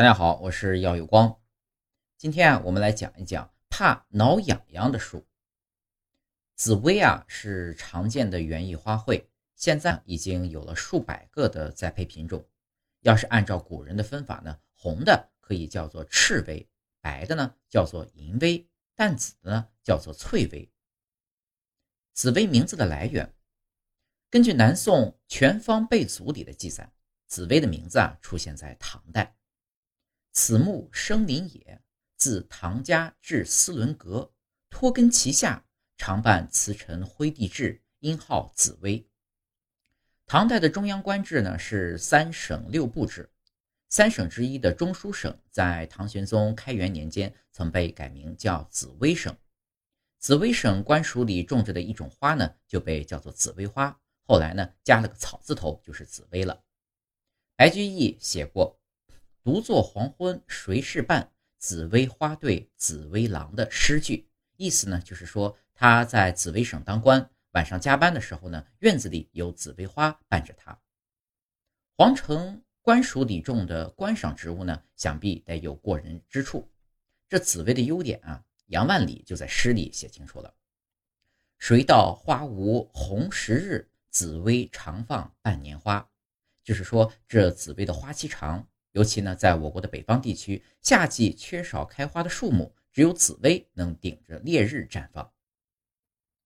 大家好，我是耀有光。今天啊，我们来讲一讲怕挠痒痒的树。紫薇啊，是常见的园艺花卉，现在已经有了数百个的栽培品种。要是按照古人的分法呢，红的可以叫做赤薇，白的呢叫做银薇，淡紫的呢叫做翠薇。紫薇名字的来源，根据南宋《全方备祖》里的记载，紫薇的名字啊出现在唐代。此木生林也，自唐家至斯伦阁，托根其下，常伴瓷尘灰地质，因号紫薇。唐代的中央官制呢是三省六部制，三省之一的中书省在唐玄宗开元年间曾被改名叫紫薇省。紫薇省官署里种植的一种花呢就被叫做紫薇花，后来呢加了个草字头，就是紫薇了。白居易写过。独坐黄昏谁是伴？紫薇花对紫薇郎的诗句，意思呢就是说他在紫薇省当官，晚上加班的时候呢，院子里有紫薇花伴着他。皇城官署里种的观赏植物呢，想必得有过人之处。这紫薇的优点啊，杨万里就在诗里写清楚了：“谁道花无红十日，紫薇长放半年花。”就是说这紫薇的花期长。尤其呢，在我国的北方地区，夏季缺少开花的树木，只有紫薇能顶着烈日绽放。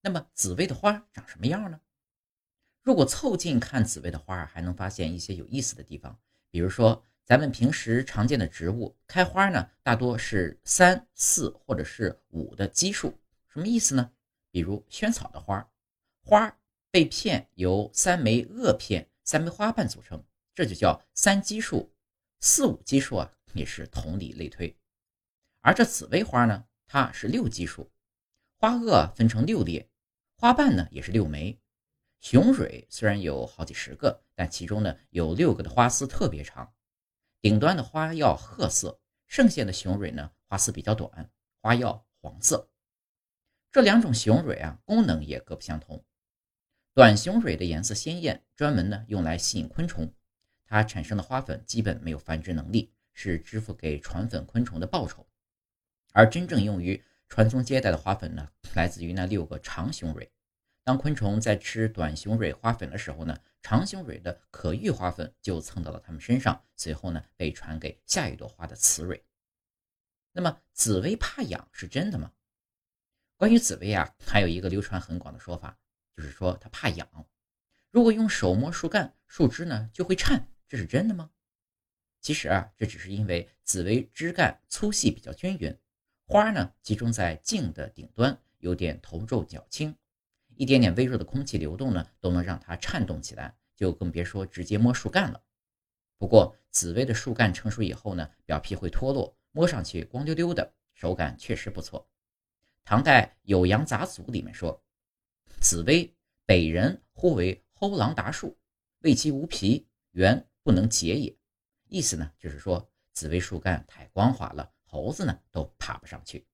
那么，紫薇的花长什么样呢？如果凑近看紫薇的花，还能发现一些有意思的地方。比如说，咱们平时常见的植物开花呢，大多是三四或者是五的基数，什么意思呢？比如萱草的花，花被片由三枚萼片、三枚花瓣组成，这就叫三基数。四五基数啊，也是同理类推。而这紫薇花呢，它是六基数，花萼分成六列，花瓣呢也是六枚。雄蕊虽然有好几十个，但其中呢有六个的花丝特别长，顶端的花药褐色，剩下的雄蕊呢花丝比较短，花药黄色。这两种雄蕊啊，功能也各不相同。短雄蕊的颜色鲜艳，专门呢用来吸引昆虫。它产生的花粉基本没有繁殖能力，是支付给传粉昆虫的报酬。而真正用于传宗接代的花粉呢，来自于那六个长雄蕊。当昆虫在吃短雄蕊花粉的时候呢，长雄蕊的可遇花粉就蹭到了它们身上，随后呢被传给下一朵花的雌蕊。那么紫薇怕痒是真的吗？关于紫薇啊，还有一个流传很广的说法，就是说它怕痒。如果用手摸树干，树枝呢就会颤。这是真的吗？其实啊，这只是因为紫薇枝干粗细比较均匀，花呢集中在茎的顶端，有点头皱脚轻，一点点微弱的空气流动呢，都能让它颤动起来，就更别说直接摸树干了。不过，紫薇的树干成熟以后呢，表皮会脱落，摸上去光溜溜的，手感确实不错。唐代《酉阳杂俎》里面说：“紫薇，北人呼为齁狼达树，谓其无皮，原。”不能解也，意思呢就是说紫薇树干太光滑了，猴子呢都爬不上去。